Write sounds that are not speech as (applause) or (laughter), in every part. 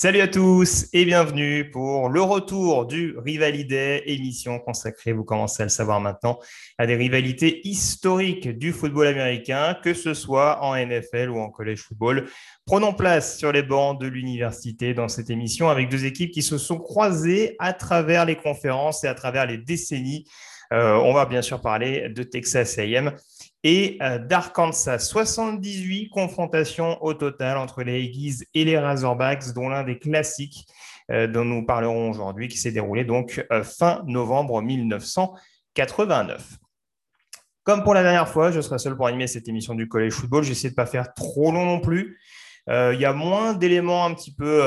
Salut à tous et bienvenue pour le retour du Rivalité, émission consacrée, vous commencez à le savoir maintenant, à des rivalités historiques du football américain, que ce soit en NFL ou en college football. Prenons place sur les bancs de l'université dans cette émission avec deux équipes qui se sont croisées à travers les conférences et à travers les décennies. Euh, on va bien sûr parler de Texas AM et euh, d'Arkansas. 78 confrontations au total entre les Aggies et les Razorbacks, dont l'un des classiques euh, dont nous parlerons aujourd'hui, qui s'est déroulé donc euh, fin novembre 1989. Comme pour la dernière fois, je serai seul pour animer cette émission du Collège Football. J'essaie de ne pas faire trop long non plus. Il y a moins d'éléments un petit peu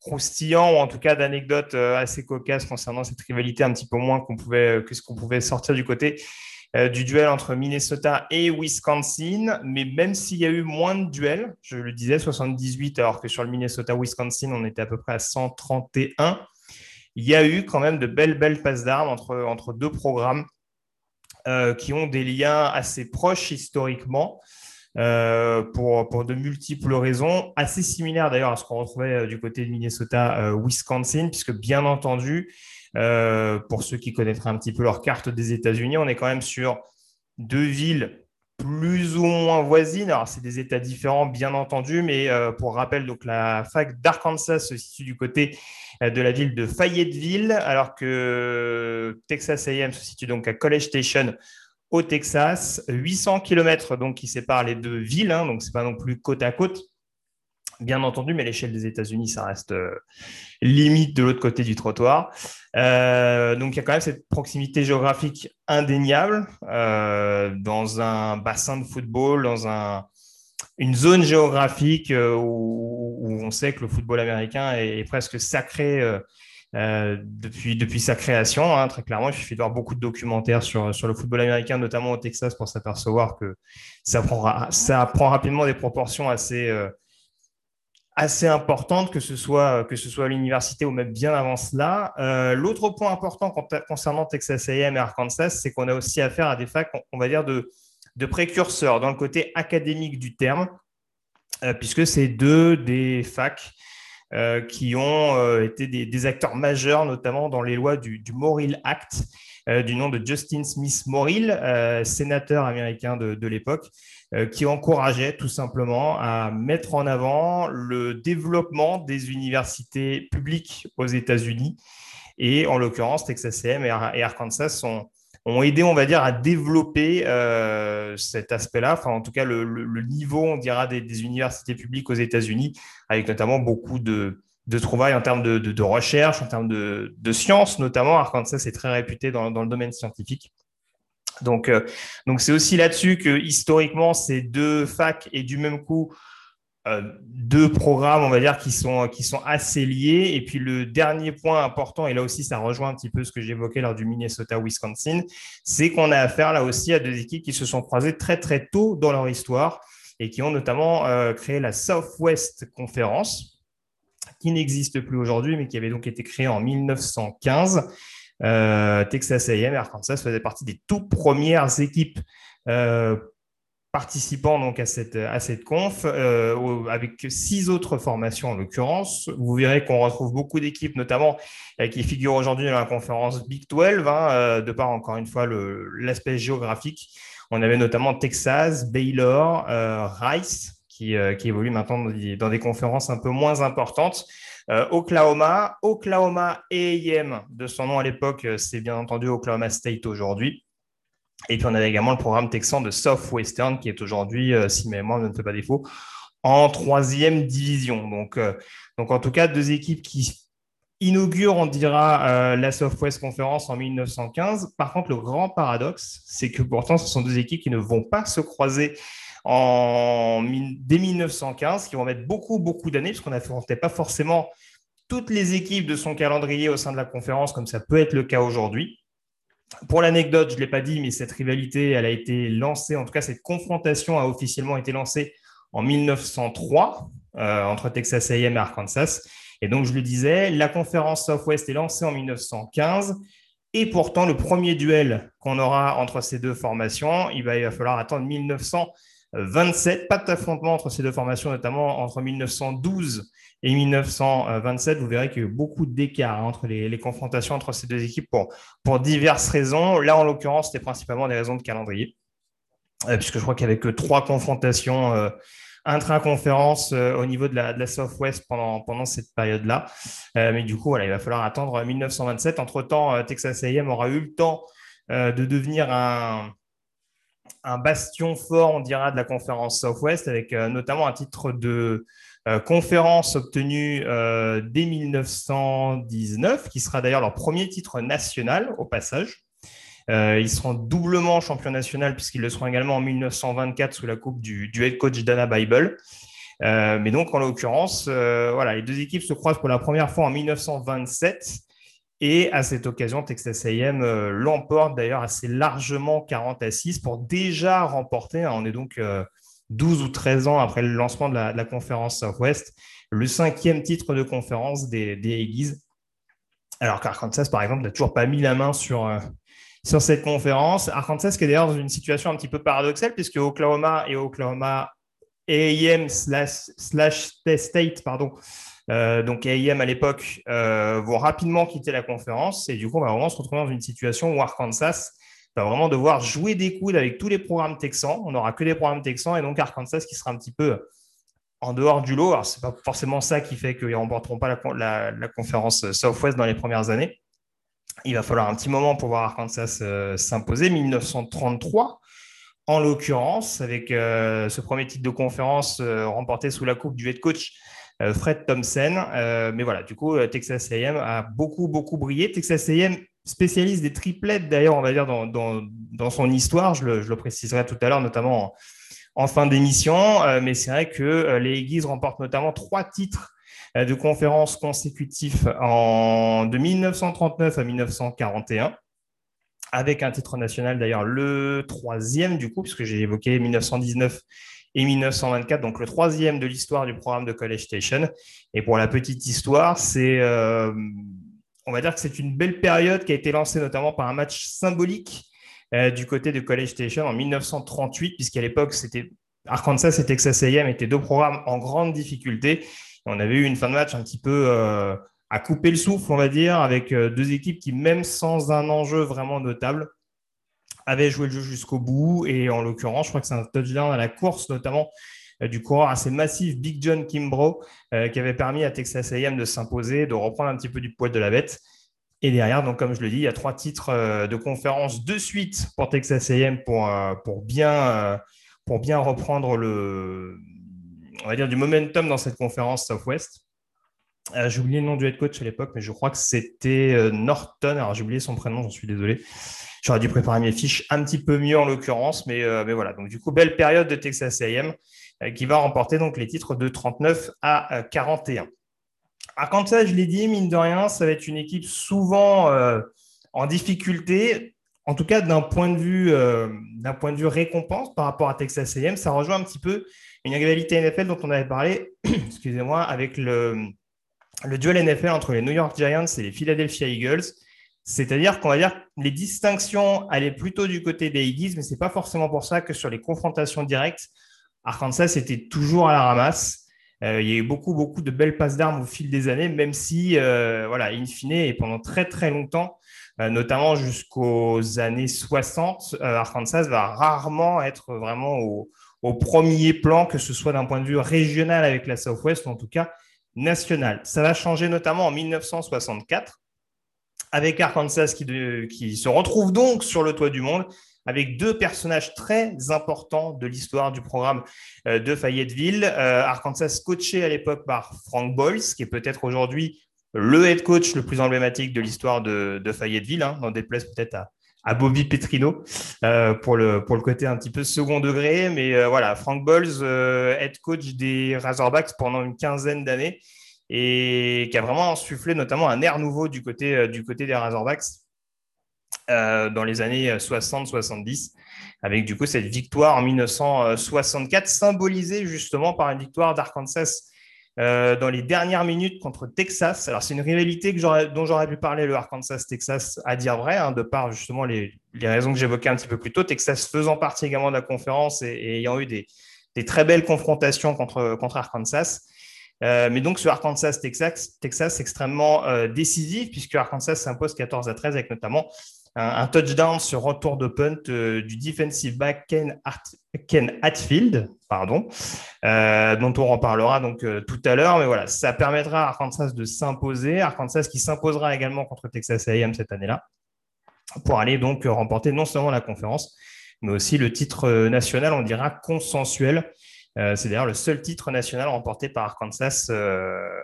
croustillants, ou en tout cas d'anecdotes assez cocasses concernant cette rivalité, un petit peu moins qu'on pouvait, que ce qu'on pouvait sortir du côté du duel entre Minnesota et Wisconsin. Mais même s'il y a eu moins de duels, je le disais, 78, alors que sur le Minnesota-Wisconsin, on était à peu près à 131, il y a eu quand même de belles, belles passes d'armes entre, entre deux programmes euh, qui ont des liens assez proches historiquement. Euh, pour, pour, de multiples raisons, assez similaires d'ailleurs à ce qu'on retrouvait du côté de Minnesota-Wisconsin, puisque bien entendu, euh, pour ceux qui connaîtraient un petit peu leur carte des États-Unis, on est quand même sur deux villes plus ou moins voisines. Alors, c'est des États différents, bien entendu, mais euh, pour rappel, donc la fac d'Arkansas se situe du côté euh, de la ville de Fayetteville, alors que Texas A&M se situe donc à College Station au Texas. 800 km donc qui séparent les deux villes, hein, donc c'est pas non plus côte à côte bien entendu, mais l'échelle des États-Unis, ça reste euh, limite de l'autre côté du trottoir. Euh, donc, il y a quand même cette proximité géographique indéniable euh, dans un bassin de football, dans un, une zone géographique où, on sait que le football américain est, presque sacré. depuis, depuis sa création, hein, très clairement, il suffit de voir beaucoup de documentaires sur, sur le football américain, notamment au Texas, pour s'apercevoir que ça prend, ça prend rapidement des proportions assez, assez importante, que ce soit, que ce soit à l'université ou même bien avant cela. Euh, l'autre point important concernant Texas A&M et Arkansas, c'est qu'on a aussi affaire à des facs, on va dire, de, de précurseurs dans le côté académique du terme, euh, puisque c'est deux des facs euh, qui ont été des, acteurs majeurs, notamment dans les lois du, Morrill Act, du nom de Justin Smith Morrill, sénateur américain de, l'époque, euh, qui encourageait tout simplement à mettre en avant le développement des universités publiques aux États-Unis. Et en l'occurrence, Texas A&M et Arkansas ont aidé, on va dire, à développer euh, cet aspect-là, enfin en tout cas le, niveau, on dira, des, universités publiques aux États-Unis, avec notamment beaucoup de, de trouvailles en termes de, recherche, en termes de, sciences notamment. Arkansas est très réputé dans, dans le domaine scientifique. Donc, euh, donc c'est aussi là-dessus que historiquement, ces deux facs et du même coup deux programmes, on va dire, qui sont, qui sont assez liés. Et puis le dernier point important, et là aussi ça rejoint un petit peu ce que j'évoquais lors du Minnesota-Wisconsin, c'est qu'on a affaire là aussi à deux équipes qui se sont croisées très très tôt dans leur histoire et qui ont notamment euh, créé la Southwest Conference, qui n'existe plus aujourd'hui, mais qui avait donc été créée en 1915 euh, Texas A&M et Arkansas faisaient partie des toutes premières équipes euh, participant donc à cette, à cette conf, euh, avec six autres formations en l'occurrence. Vous verrez qu'on retrouve beaucoup d'équipes, notamment qui figurent aujourd'hui dans la conférence Big 12, hein, de par encore une fois l'aspect géographique. On avait notamment Texas, Baylor, Rice, qui, qui évoluent maintenant dans des conférences un peu moins importantes. Euh, Oklahoma, Oklahoma AM de son nom à l'époque, euh, c'est bien entendu Oklahoma State aujourd'hui. Et puis on avait également le programme texan de Southwestern qui est aujourd'hui, euh, si ma mémoire ne me fait pas défaut, en troisième division. Donc, donc en tout cas, deux équipes qui inaugurent, on dira, la Southwest Conference en 1915. Par contre, le grand paradoxe, c'est que pourtant, ce sont deux équipes qui ne vont pas se croiser dès 1915, qui vont mettre beaucoup, beaucoup d'années, puisqu'on n'affrontait pas forcément toutes les équipes de son calendrier au sein de la conférence, comme ça peut être le cas aujourd'hui. Pour l'anecdote, je ne l'ai pas dit, mais cette rivalité, elle a été lancée, en tout cas cette confrontation a officiellement été lancée en 1903 euh, entre Texas A&M et Arkansas. Et donc, je le disais, la conférence Southwest est lancée en 1915. Et pourtant, le premier duel qu'on aura entre ces deux formations, il va, il va falloir attendre 1900 27. Pas d'affrontement entre ces deux formations, notamment entre 1912 et 1927. Vous verrez qu'il y a eu beaucoup d'écart entre les, confrontations entre ces deux équipes pour, pour diverses raisons. Là, en l'occurrence, c'était principalement des raisons de calendrier, euh, puisque je crois qu'il n'y avait que trois confrontations euh, intra-conférence euh, au niveau de la, Southwest pendant, pendant cette période-là. mais du coup, voilà, il va falloir attendre 1927. Entre-temps, Texas A&M aura eu le temps de devenir un, un bastion fort, on dira, de la conférence Southwest, avec notamment un titre de conférence obtenu euh, dès 1919, qui sera d'ailleurs leur premier titre national au passage. ils seront doublement champions national puisqu'ils le seront également en 1924 sous la coupe du, du head coach Dana Bible. mais donc, en l'occurrence, voilà, les deux équipes se croisent pour la première fois en 1927 et à cette occasion, Texas A&M euh, l'emporte d'ailleurs assez largement 40 à 6 pour déjà remporter, hein, on est donc 12 euh, ou 13 ans après le lancement de la, conférence Southwest, le cinquième titre de conférence des, des Alors qu'Arkansas, par exemple, n'a toujours pas mis la main sur, euh, sur cette conférence. Arkansas qui est d'ailleurs dans une situation un petit peu paradoxale puisque Oklahoma et Oklahoma A&M slash, slash State pardon, euh, donc AIM à l'époque euh, vont rapidement quitter la conférence et du coup on va vraiment se retrouver dans une situation où Arkansas va vraiment devoir jouer des coudes avec tous les programmes texans. On n'aura que des programmes texans et donc Arkansas qui sera un petit peu en dehors du lot. Alors c'est pas forcément ça qui fait qu'ils ne remporteront pas la, conférence Southwest dans les premières années. Il va falloir un petit moment pour voir Arkansas euh, s'imposer. 1933 en l'occurrence, avec ce premier titre de conférence remporté sous la coupe du head coach euh, Fred Thompson. Euh, mais voilà, du coup, euh, Texas AM a beaucoup, beaucoup brillé. Texas AM spécialiste des triplettes, d'ailleurs, on va dire, dans, son histoire. Je le, préciserai tout à l'heure, notamment en, fin d'émission. mais c'est vrai que les Aggies remportent notamment trois titres de conférences consécutifs en, de 1939 à 1941 avec un titre national d'ailleurs le troisième du coup, puisque j'ai évoqué 1919 et 1924, donc le troisième de l'histoire du programme de College Station. Et pour la petite histoire, c'est, euh, on va dire que c'est une belle période qui a été lancée notamment par un match symbolique euh, du côté de College Station en 1938, puisqu'à l'époque, c'était Arkansas et Texas A&M étaient deux programmes en grande difficulté. on avait eu une fin de match un petit peu euh, à couper le souffle, on va dire, avec deux équipes qui, même sans un enjeu vraiment notable, avait joué le jeu jusqu'au bout. Et en l'occurrence, je crois que c'est un touchdown à la course, notamment euh, du coureur assez massif Big John Kimbrough, euh, qui avait permis à Texas A&M de s'imposer, de reprendre un petit peu du poil de la bête. Et derrière, donc comme je le dis, il y a trois titres euh, de conférence de suite pour Texas A&M pour, pour, bien, pour bien reprendre le, on va dire, du momentum dans cette conférence Southwest. j'ai oublié le nom du head coach à l'époque, mais je crois que c'était Norton. Alors j'ai oublié son prénom, j'en suis désolé. J'aurais dû préparer mes fiches un petit peu mieux en l'occurrence, mais, euh, mais voilà. Donc, du coup, belle période de Texas AM euh, qui va remporter donc les titres de 39 à 41. Arkansas, je l'ai dit, mine de rien, ça va être une équipe souvent euh, en difficulté, en tout cas d'un point de vue point de vue récompense par rapport à Texas A&M, ça rejoint un petit peu une rivalité NFL dont on avait parlé, (clears throat) excusez-moi, avec le, le duel NFL entre les New York Giants et les Philadelphia Eagles. C'est-à-dire qu'on va dire les distinctions allaient plutôt du côté des Eagles, mais ce n'est pas forcément pour ça que sur les confrontations directes, Arkansas était toujours à la ramasse. Euh, il y a eu beaucoup, beaucoup de belles passes d'armes au fil des années, même si, euh, voilà, in fine, et pendant très, très longtemps, euh, notamment jusqu'aux années 60, Arkansas va rarement être vraiment au, au, premier plan, que ce soit d'un point de vue régional avec la Southwest, ou en tout cas national. Ça va changer notamment en 1964 avec Arkansas qui, se retrouve donc sur le toit du monde avec deux personnages très importants de l'histoire du programme euh, de Fayetteville. Euh, Arkansas coaché à l'époque par Frank Boyles, qui est peut-être aujourd'hui le head coach le plus emblématique de l'histoire de, Fayetteville, hein, dans des places peut-être à, Bobby Petrino euh, pour, le, côté un petit peu second degré. Mais voilà, Frank Boyles, head coach des Razorbacks pendant une quinzaine d'années et qui a vraiment insufflé notamment un air nouveau du côté, du côté des Razorbacks euh, dans les années 60-70, avec du coup cette victoire en 1964 symbolisée justement par une victoire d'Arkansas dans les dernières minutes contre Texas. Alors, c'est une rivalité dont j'aurais pu parler, le Arkansas-Texas, à dire vrai, hein, de par justement les, raisons que j'évoquais un petit peu plus tôt. Texas faisant partie également de la conférence et, ayant eu des, très belles confrontations contre, contre Arkansas. mais donc, ce Arkansas-Texas, Texas extrêmement décisif, puisque Arkansas s'impose 14 à 13 avec notamment un, touchdown sur retour de punt euh, du defensive back Ken, Hatfield, pardon, euh, dont on reparlera donc euh, tout à l'heure. Mais voilà, ça permettra à Arkansas de s'imposer. Arkansas qui s'imposera également contre Texas A&M cette année-là pour aller donc remporter non seulement la conférence, mais aussi le titre national, on dira consensuel. C'est d'ailleurs le seul titre national remporté par Arkansas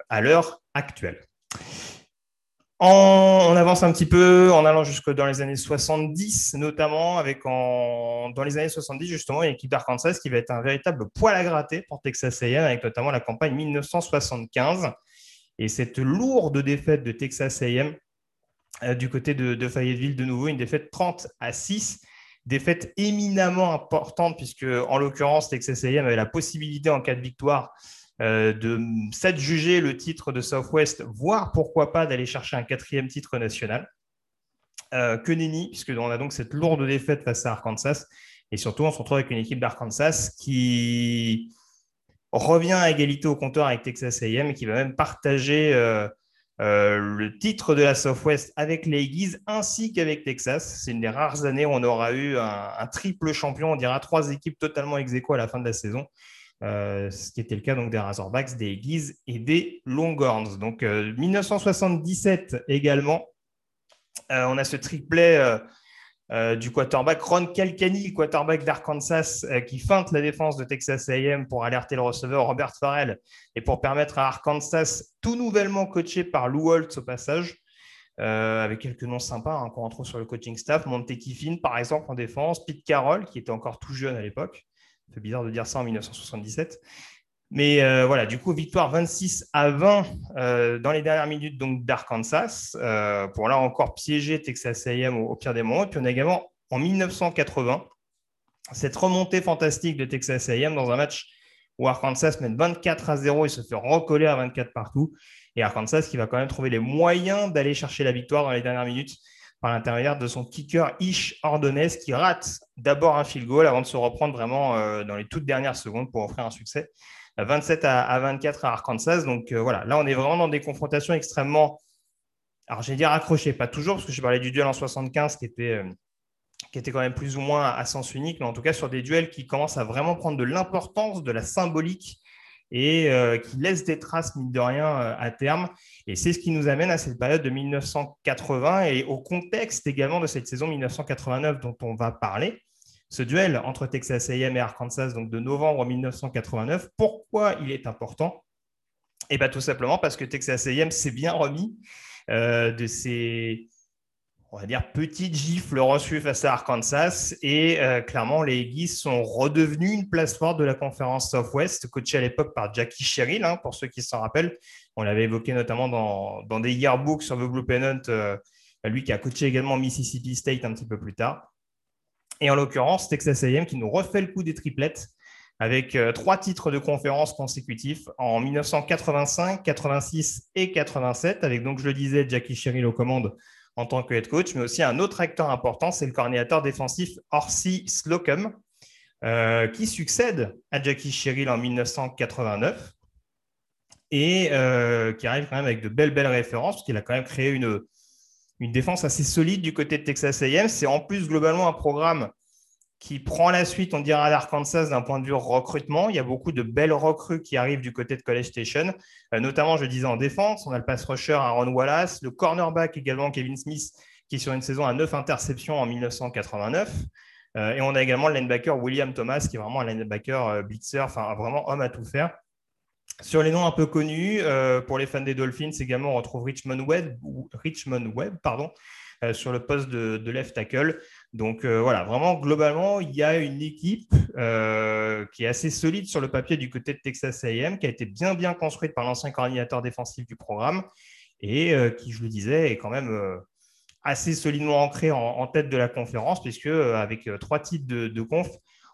à l'heure actuelle. On, avance un petit peu en allant jusque dans les années 70, notamment avec en, dans les années 70 justement une équipe d'Arkansas qui va être un véritable poil à gratter pour Texas A&M avec notamment la campagne 1975 et cette lourde défaite de Texas A&M euh, du côté de, Fayetteville de nouveau une défaite 30 à 6 défaite éminemment importante puisque en l'occurrence Texas A&M avait la possibilité en cas de victoire euh, de s'adjuger le titre de Southwest, voire pourquoi pas d'aller chercher un quatrième titre national. Euh, que nenni, puisqu'on a donc cette lourde défaite face à Arkansas. Et surtout, on se retrouve avec une équipe d'Arkansas qui revient à égalité au compteur avec Texas AM et qui va même partager euh, le titre de la Southwest avec les Aggies ainsi qu'avec Texas. C'est une des rares années où on aura eu un, triple champion, on dira trois équipes totalement ex à la fin de la saison. Euh, ce qui était le cas donc, des Razorbacks, des Aggies et des Longhorns. Donc 1977 euh, également, euh, on a ce triplet du quarterback Ron Calcani, quarterback d'Arkansas, qui feinte la défense de Texas AM pour alerter le receveur Robert Farrell et pour permettre à Arkansas, tout nouvellement coaché par Lou Holtz au passage, avec quelques noms sympas hein, qu'on retrouve sur le coaching staff. Monte Kiffin, par exemple, en défense. Pete Carroll, qui était encore tout jeune à l'époque. C'est bizarre de dire ça en 1977. Mais euh, voilà, du coup, victoire 26 à 20 euh, dans les dernières minutes d'Arkansas euh, pour là encore piéger Texas A&M au, pire des moments. Et puis on a également en 1980 cette remontée fantastique de Texas A&M dans un match où Arkansas mène 24 à 0 et se fait recoller à 24 partout. Et Arkansas qui va quand même trouver les moyens d'aller chercher la victoire dans les dernières minutes par l'intermédiaire de son kicker Ish Ordonez qui rate d'abord un field goal avant de se reprendre vraiment euh, dans les toutes dernières secondes pour offrir un succès. 27 à, 24 à Arkansas. Donc euh, voilà, là on est vraiment dans des confrontations extrêmement, alors j'ai dire accrochées, pas toujours, parce que je parlais du duel en 75 qui était, euh, qui était quand même plus ou moins à sens unique, mais en tout cas sur des duels qui commencent à vraiment prendre de l'importance, de la symbolique et euh, qui laisse des traces, mine de rien, euh, à terme. Et c'est ce qui nous amène à cette période de 1980 et au contexte également de cette saison 1989 dont on va parler. Ce duel entre Texas AM et Arkansas, donc de novembre 1989, pourquoi il est important? Eh bien, tout simplement parce que Texas AM s'est bien remis euh, de ses on va dire, petite gifle reçue face à Arkansas. Et euh, clairement, les Aggies sont redevenus une place forte de la conférence Southwest, coachée à l'époque par Jackie Sherrill, hein, pour ceux qui s'en rappellent. On l'avait évoqué notamment dans, des yearbooks sur The Blue Pennant, euh, lui qui a coaché également Mississippi State un petit peu plus tard. Et en l'occurrence, Texas A&M qui nous refait le coup des triplettes avec euh, trois titres de conférence consécutifs en 1985, 86 et 87, avec donc, je le disais, Jackie Sherrill aux commandes en tant que head coach, mais aussi un autre acteur important, c'est le coordinateur défensif Orsi Slocum, euh, qui succède à Jackie Sherrill en 1989 et euh, qui arrive quand même avec de belles, références, parce qu'il a quand même créé une, une défense assez solide du côté de Texas AM. C'est en plus globalement un programme qui prend la suite, on dirait, à l'Arkansas d'un point de vue recrutement. Il y a beaucoup de belles recrues qui arrivent du côté de College Station, euh, notamment, je disais, en défense. On a le pass rusher Aaron Wallace, le cornerback également Kevin Smith, qui sur une saison à 9 interceptions en 1989. Euh, et on a également le linebacker William Thomas, qui est vraiment un linebacker euh, blitzer, enfin vraiment homme à tout faire. Sur les noms un peu connus, pour les fans des Dolphins, également, on retrouve Richmond Webb, Richmond Webb pardon, sur le poste de left tackle. Donc euh, voilà, vraiment, globalement, il y a une équipe euh, qui est assez solide sur le papier du côté de Texas AM, qui a été bien, bien construite par l'ancien coordinateur défensif du programme et euh, qui, je le disais, est quand même assez solidement ancré en, tête de la conférence, puisque avec trois titres de, conf,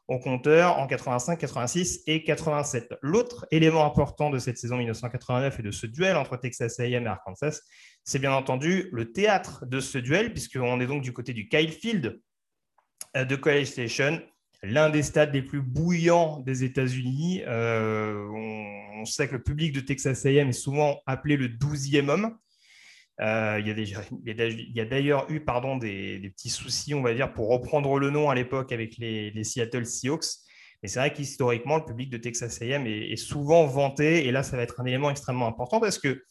au compteur en 85, 86 et 87. L'autre élément important de cette saison 1989 et de ce duel entre Texas A&M et Arkansas, c'est bien entendu le théâtre de ce duel, puisqu'on est donc du côté du Kyle Field euh, de College Station, l'un des stades les plus bouillants des États-Unis. Euh, on, sait que le public de Texas A&M est souvent appelé le 12e homme. Euh, il y a d'ailleurs eu pardon, des, petits soucis, on va dire, pour reprendre le nom à l'époque avec les, Seattle Seahawks. Mais c'est vrai qu'historiquement, le public de Texas A&M est, souvent vanté. Et là, ça va être un élément extrêmement important parce que,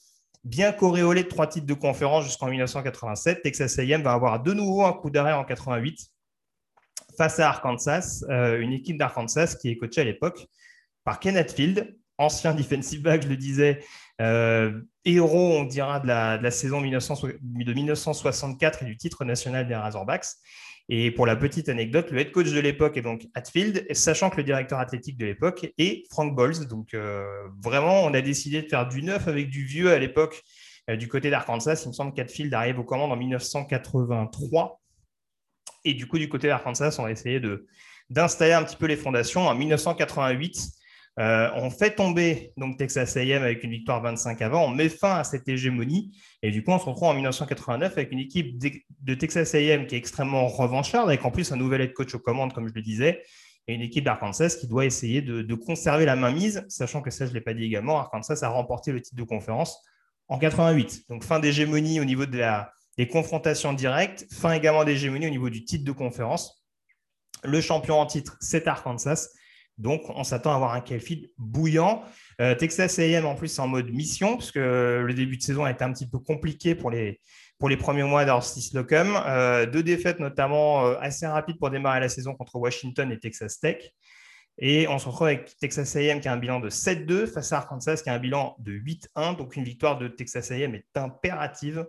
bien qu'auréolé de trois titres de conférence jusqu'en 1987, Texas A&M va avoir de nouveau un coup d'arrêt en 88 face à Arkansas, euh, une équipe d'Arkansas qui est coachée à l'époque par Kenneth Field, ancien (laughs) defensive back, je le disais, euh, héros, on dira, de la, saison de 1964 et du titre national des Razorbacks. Et pour la petite anecdote, le head coach de l'époque est donc Hatfield, sachant que le directeur athlétique de l'époque est Frank Bowles. Donc euh, vraiment, on a décidé de faire du neuf avec du vieux à l'époque euh, du côté d'Arkansas. Il me semble qu'Hatfield arrive aux commandes en 1983. Et du coup, du côté d'Arkansas, on va essayer d'installer un petit peu les fondations. En 1988, euh, on fait tomber donc Texas A&M avec une victoire 25 avant, on met fin à cette hégémonie et du coup on se retrouve en 1989 avec une équipe de Texas A&M qui est extrêmement revancharde avec en plus un nouvel head coach aux commandes comme je le disais et une équipe d'Arkansas qui doit essayer de, conserver la main mise, sachant que ça je ne l'ai pas dit également, Arkansas a remporté le titre de conférence en 88. Donc fin d'hégémonie au niveau des confrontations directes, fin également d'hégémonie au niveau du titre de conférence. Le champion en titre, c'est Arkansas. Donc, on s'attend à avoir un Kelfield bouillant. Euh, Texas AM, en plus, en mode mission, puisque le début de saison a été un petit peu compliqué pour les, premiers mois d'Orsis Slocum. Euh, deux défaites, notamment euh, assez rapides pour démarrer la saison contre Washington et Texas Tech. Et on se retrouve avec Texas AM qui a un bilan de 7-2 face à Arkansas qui a un bilan de 8-1. Donc, une victoire de Texas AM est impérative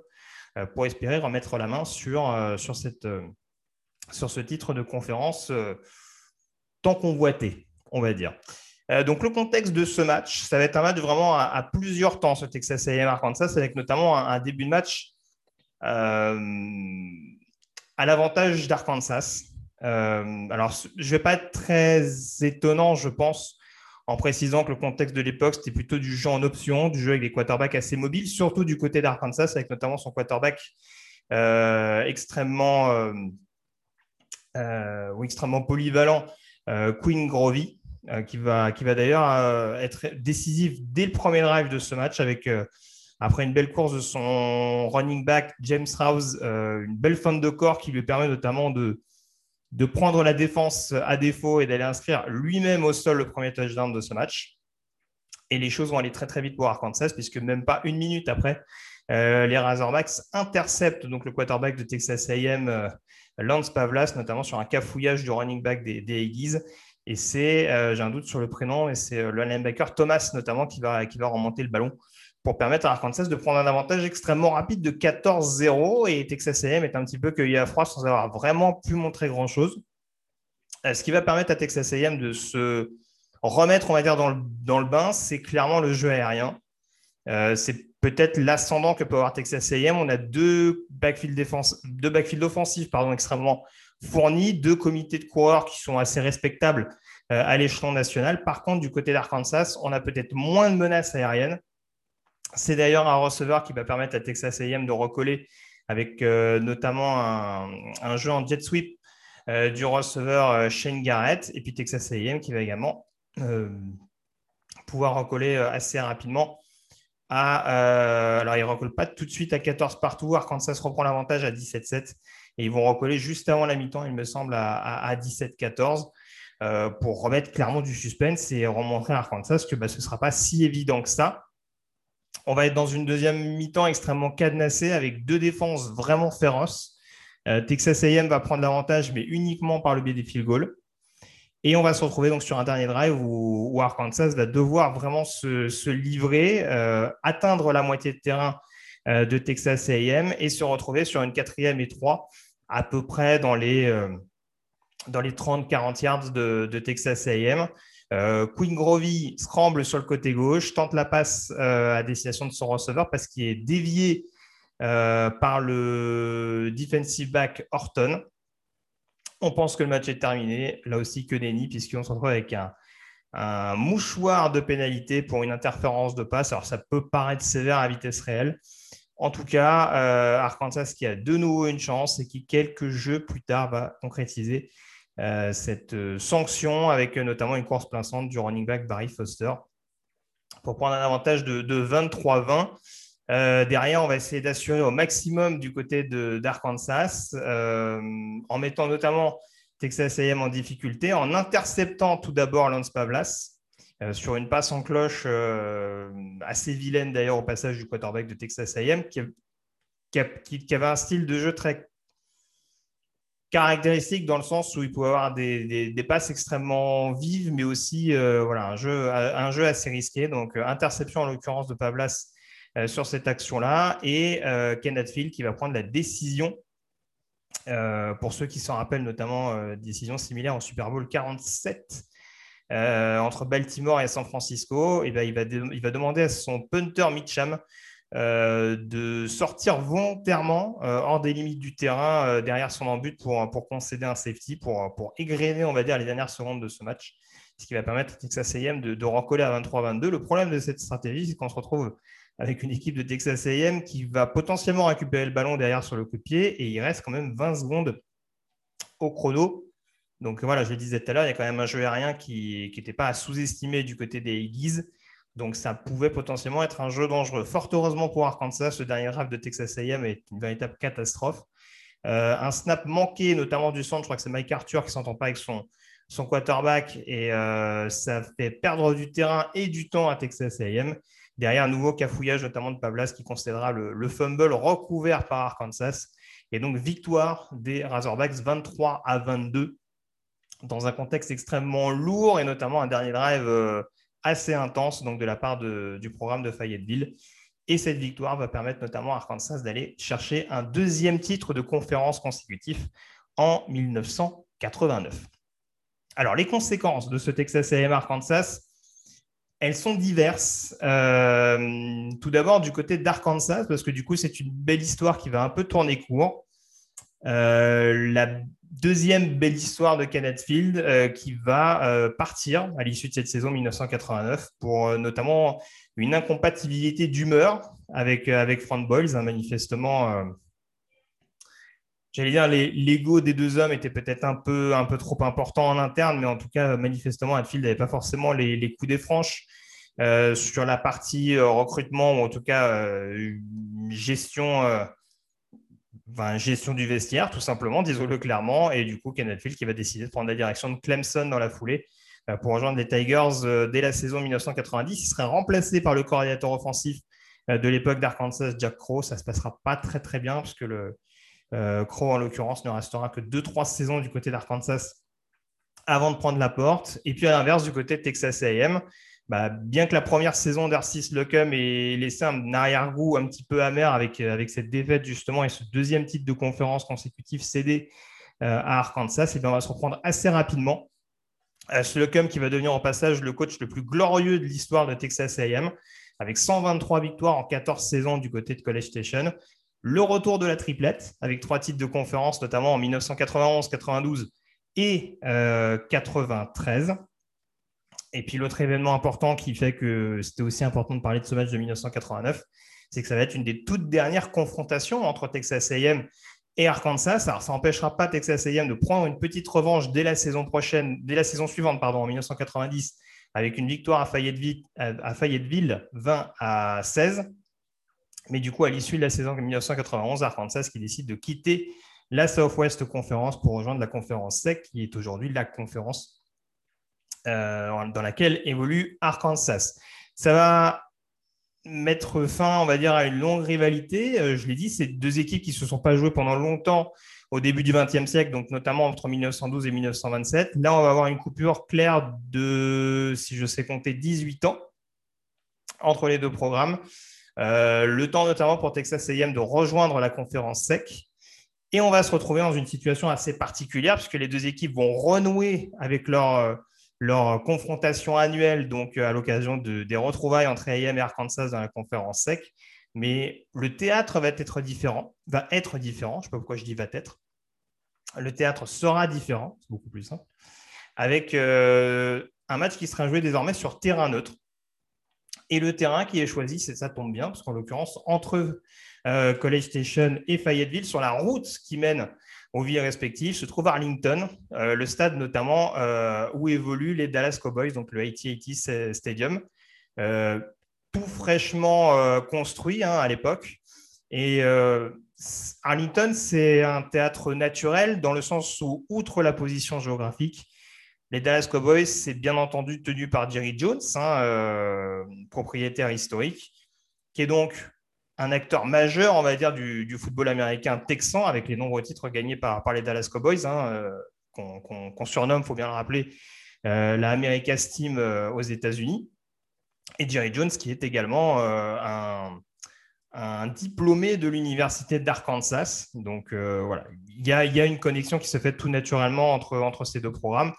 pour espérer remettre la main sur ce titre de conférence tant convoité on va dire. Euh, donc, le contexte de ce match, ça va être un match vraiment à, plusieurs temps, ce Texas A&M Arkansas, avec notamment un, début de match euh, à l'avantage d'Arkansas. Euh, alors, je ne vais pas être très étonnant, je pense, en précisant que le contexte de l'époque, c'était plutôt du jeu en option, du jeu avec des quarterbacks assez mobiles, surtout du côté d'Arkansas, avec notamment son quarterback extrêmement, extrêmement polyvalent, Queen Grovey. Euh, qui va, d'ailleurs euh, être décisif dès le premier drive de ce match avec, euh, après une belle course de son running back James Rouse, une belle fin de corps qui lui permet notamment de, de prendre la défense à défaut et d'aller inscrire lui-même au sol le premier touchdown de ce match. Et les choses vont aller très très vite pour Arkansas, puisque même pas une minute après, les Razorbacks interceptent donc le quarterback de Texas AM, Lance Pavlas, notamment sur un cafouillage du running back des, des Aggies. Et c'est, euh, j'ai un doute sur le prénom, et c'est euh, le linebacker Thomas notamment qui va, qui va remonter le ballon pour permettre à Arkansas de prendre un avantage extrêmement rapide de 14-0. Et Texas AM est un petit peu cueilli à froid sans avoir vraiment pu montrer grand-chose. Euh, ce qui va permettre à Texas AM de se remettre, on va dire, dans le, dans le bain, c'est clairement le jeu aérien. c'est peut-être l'ascendant que peut avoir Texas AM. On a deux backfield, défense, deux backfield offensifs extrêmement fourni deux comités de coureurs qui sont assez respectables euh, à l'échelon national. Par contre, du côté d'Arkansas, on a peut-être moins de menaces aériennes. C'est d'ailleurs un receveur qui va permettre à Texas AM de recoller avec euh, notamment un, jeu en jet sweep euh, du receveur Shane Garrett et puis Texas AM qui va également pouvoir recoller assez rapidement alors il ne recolle pas tout de suite à 14 partout. Arkansas reprend l'avantage à 17-7 et ils vont recoller juste avant la mi-temps, il me semble, à, 17-14 euh, pour remettre clairement du suspense et remontrer à Arkansas que bah, ce ne sera pas si évident que ça. On va être dans une deuxième mi-temps extrêmement cadenassée avec deux défenses vraiment féroces. Euh, Texas A&M va prendre l'avantage, mais uniquement par le biais des field goals. Et on va se retrouver donc sur un dernier drive où, Arkansas va devoir vraiment se, livrer, euh, atteindre la moitié de terrain de Texas AM et se retrouver sur une quatrième et trois à peu près dans les, euh, dans les 30-40 yards de, Texas AM. Euh, Queen Grovey scramble sur le côté gauche, tente la passe à destination de son receveur parce qu'il est dévié par le defensive back Horton. On pense que le match est terminé. Là aussi, que nenni, puisqu'on se retrouve avec un, mouchoir de pénalité pour une interférence de passe. Alors, ça peut paraître sévère à vitesse réelle. En tout cas, euh, Arkansas qui a de nouveau une chance et qui, quelques jeux plus tard, va concrétiser euh, cette euh, sanction avec notamment une course plein du running back Barry Foster pour prendre un avantage de, 23-20. derrière, on va essayer d'assurer au maximum du côté d'Arkansas en mettant notamment Texas AM en difficulté, en interceptant tout d'abord Lance Pavlas euh, sur une passe en cloche euh, assez vilaine d'ailleurs au passage du quarterback de Texas AM, qui, avait un style de jeu très caractéristique dans le sens où il pouvait avoir des, passes extrêmement vives, mais aussi euh, voilà, un, jeu, assez risqué. Donc, interception en l'occurrence de Pavlas sur cette action-là et Kenneth Field qui va prendre la décision. pour ceux qui s'en rappellent, notamment décision similaire en Super Bowl 47 euh, entre Baltimore et San Francisco, et ben, il, va demander à son punter Mitcham euh, de sortir volontairement euh, hors des limites du terrain derrière son embut pour, pour concéder un safety, pour, pour on va dire, les dernières secondes de ce match, ce qui va permettre à Texas AM de, de recoller à 23-22. Le problème de cette stratégie, c'est qu'on se retrouve avec une équipe de Texas AM qui va potentiellement récupérer le ballon derrière sur le coup de pied et il reste quand même 20 secondes au chrono donc voilà, je le disais tout à l'heure, il y a quand même un jeu aérien qui n'était pas à sous-estimer du côté des Eagles. Donc ça pouvait potentiellement être un jeu dangereux. Fort heureusement pour Arkansas, ce dernier draft de Texas A&M est une véritable catastrophe. Euh, un snap manqué, notamment du centre, je crois que c'est Mike Arthur qui ne s'entend pas avec son, quarterback et euh, ça fait perdre du terrain et du temps à Texas A&M. Derrière, un nouveau cafouillage, notamment de Pablas, qui concédera le, fumble recouvert par Arkansas. Et donc, victoire des Razorbacks 23 à 22 dans un contexte extrêmement lourd et notamment un dernier drive euh, assez intense donc de la part du programme de Fayetteville. Et cette victoire va permettre notamment à Arkansas d'aller chercher un deuxième titre de conférence consécutif en 1989. Alors, les conséquences de ce Texas AM Arkansas, elles sont diverses. Euh, tout d'abord, du côté d'Arkansas, parce que du coup, c'est une belle histoire qui va un peu tourner court. Euh, la deuxième belle histoire de Kenneth Field euh, qui va euh, partir à l'issue de cette saison 1989 pour euh, notamment une incompatibilité d'humeur avec, avec Frank Boyles. Hein, manifestement, j'allais dire, l'ego des deux hommes était peut-être un peu, un peu trop important en interne, mais en tout cas, manifestement, Hadfield n'avait pas forcément les, les coups des franches. sur la partie recrutement ou en tout cas gestion gestion du vestiaire, tout simplement, disons-le clairement. Et du coup, Kenneth Field qui va décider de prendre la direction de Clemson dans la foulée euh, pour rejoindre les Tigers euh, dès la saison 1990. Il serait remplacé par le coordinateur offensif euh, de l'époque d'Arkansas, Jack Crow. Ça ne se passera pas très très bien puisque le Crow, en l'occurrence, ne restera que 2-3 saisons du côté d'Arkansas avant de prendre la porte. Et puis à l'inverse, du côté de Texas AM, bah, bien que la première saison d'Arcis Lecum ait laissé un arrière-goût un petit peu amer avec, euh, avec cette défaite justement et ce deuxième titre de conférence consécutif cédé euh, à Arkansas, et bien on va se reprendre assez rapidement. Euh, Slocum qui va devenir en passage le coach le plus glorieux de l'histoire de Texas AM, avec 123 victoires en 14 saisons du côté de College Station. Le retour de la triplette, avec trois titres de conférence, notamment en 1991, 92 et 93. Et puis l'autre événement important qui fait que c'était aussi important de parler de ce match de 1989, c'est que ça va être une des toutes dernières confrontations entre Texas AM et Arkansas. Alors ça n'empêchera pas Texas AM de prendre une petite revanche dès la saison prochaine, dès la saison suivante, pardon, en 1990, avec une victoire à Fayetteville, à Fayetteville 20 à 16. Mais du coup, à l'issue de la saison 1991, Arkansas qui décide de quitter la Southwest Conference pour rejoindre la conférence SEC, qui est aujourd'hui la conférence dans laquelle évolue Arkansas. Ça va mettre fin, on va dire, à une longue rivalité. Euh, je l'ai dit, c'est deux équipes qui ne se sont pas jouées pendant longtemps au début du XXe siècle, donc notamment entre 1912 et 1927. Là, on va avoir une coupure claire de, si je sais compter, 18 ans entre les deux programmes. Euh, le temps notamment pour Texas A&M de rejoindre la conférence SEC. Et on va se retrouver dans une situation assez particulière puisque les deux équipes vont renouer avec leur, leur confrontation annuelle, donc à l'occasion de, des retrouvailles entre AM et Arkansas dans la conférence SEC. Mais le théâtre va être différent, va être différent, je ne sais pas pourquoi je dis va être. le théâtre sera différent, c'est beaucoup plus simple, avec un match qui sera joué désormais sur terrain neutre. Et le terrain qui est choisi, ça tombe bien, parce qu'en l'occurrence, entre College Station et Fayetteville, sur la route qui mène aux villes respectives, se trouve Arlington, le stade notamment où évoluent les Dallas Cowboys, donc le AT&T Stadium tout fraîchement euh, construit hein, à l'époque. Et euh, Arlington, c'est un théâtre naturel dans le sens où, outre la position géographique, les Dallas Cowboys, c'est bien entendu tenu par Jerry Jones, hein, euh, propriétaire historique, qui est donc un acteur majeur, on va dire, du, football américain texan, avec les nombreux titres gagnés par, les Dallas Cowboys, hein, qu'on surnomme, il faut bien le rappeler, la America's Team aux États-Unis et Jerry Jones, qui est également euh, un, diplômé de l'université d'Arkansas. Donc euh, voilà, il y, a, une connexion qui se fait tout naturellement entre, ces deux programmes.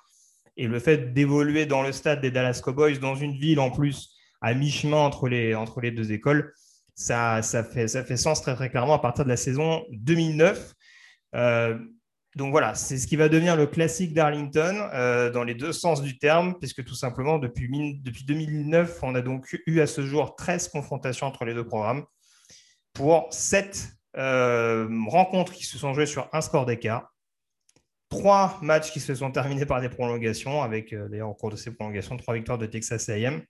Et le fait d'évoluer dans le stade des Dallas Cowboys, dans une ville en plus à mi-chemin entre les deux écoles, ça, fait, sens très clairement à partir de la saison 2009 donc voilà, c'est ce qui va devenir le classique d'Arlington euh, dans les deux sens du terme, puisque tout simplement, depuis, 2009, on a donc eu à ce jour 13 confrontations entre les deux programmes pour 7 euh, rencontres qui se sont jouées sur un score d'écart, 3 matchs qui se sont terminés par des prolongations, avec euh, d'ailleurs au cours de ces prolongations 3 victoires de Texas AM.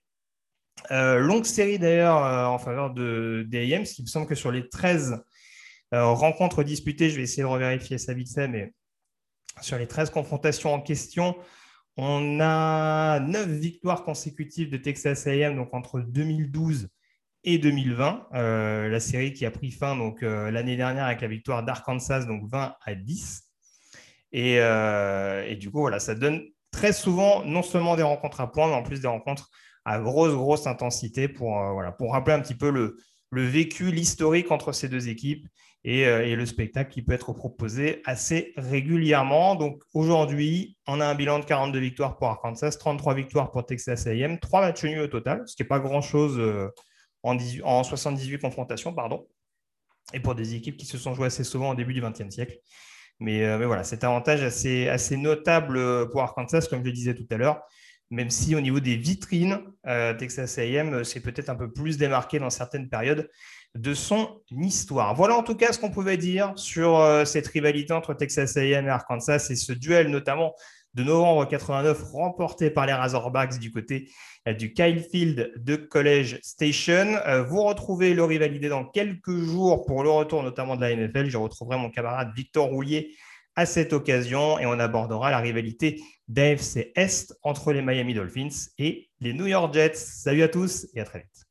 Longue série d'ailleurs en faveur de, des AM, ce qui me semble que sur les 13 rencontres disputées, je vais essayer de revérifier ça vite fait, mais sur les 13 confrontations en question, on a 9 victoires consécutives de Texas AM, donc entre 2012 et 2020. Euh, la série qui a pris fin donc euh, l'année dernière avec la victoire d'Arkansas, donc 20 à 10. Euh, et, du coup, voilà, ça donne très souvent non seulement des rencontres à points, mais en plus des rencontres à grosse, grosse intensité pour, voilà, pour rappeler un petit peu le, le vécu, l'historique entre ces deux équipes euh, et, le spectacle qui peut être proposé assez régulièrement. Donc aujourd'hui, on a un bilan de 42 victoires pour Arkansas, 33 victoires pour Texas AM, 3 matchs nuls au total, ce qui n'est pas grand-chose euh, en, en, 78 confrontations. pardon. Et pour des équipes qui se sont jouées assez souvent au début du XXe siècle. Mais, euh, mais, voilà, cet avantage assez, assez notable pour Arkansas, comme je le disais tout à l'heure, même si au niveau des vitrines, Texas AM c'est peut-être un peu plus démarqué dans certaines périodes de son histoire. Voilà en tout cas ce qu'on pouvait dire sur euh, cette rivalité entre Texas A&M et Arkansas et ce duel notamment de novembre 89 remporté par les Razorbacks du côté euh, du Kyle Field de College Station. Euh, vous retrouvez le rivalité dans quelques jours pour le retour notamment de la NFL. Je retrouverai mon camarade Victor Roulier à cette occasion et on abordera la rivalité d'AFC Est entre les Miami Dolphins et les New York Jets. Salut à tous et à très vite.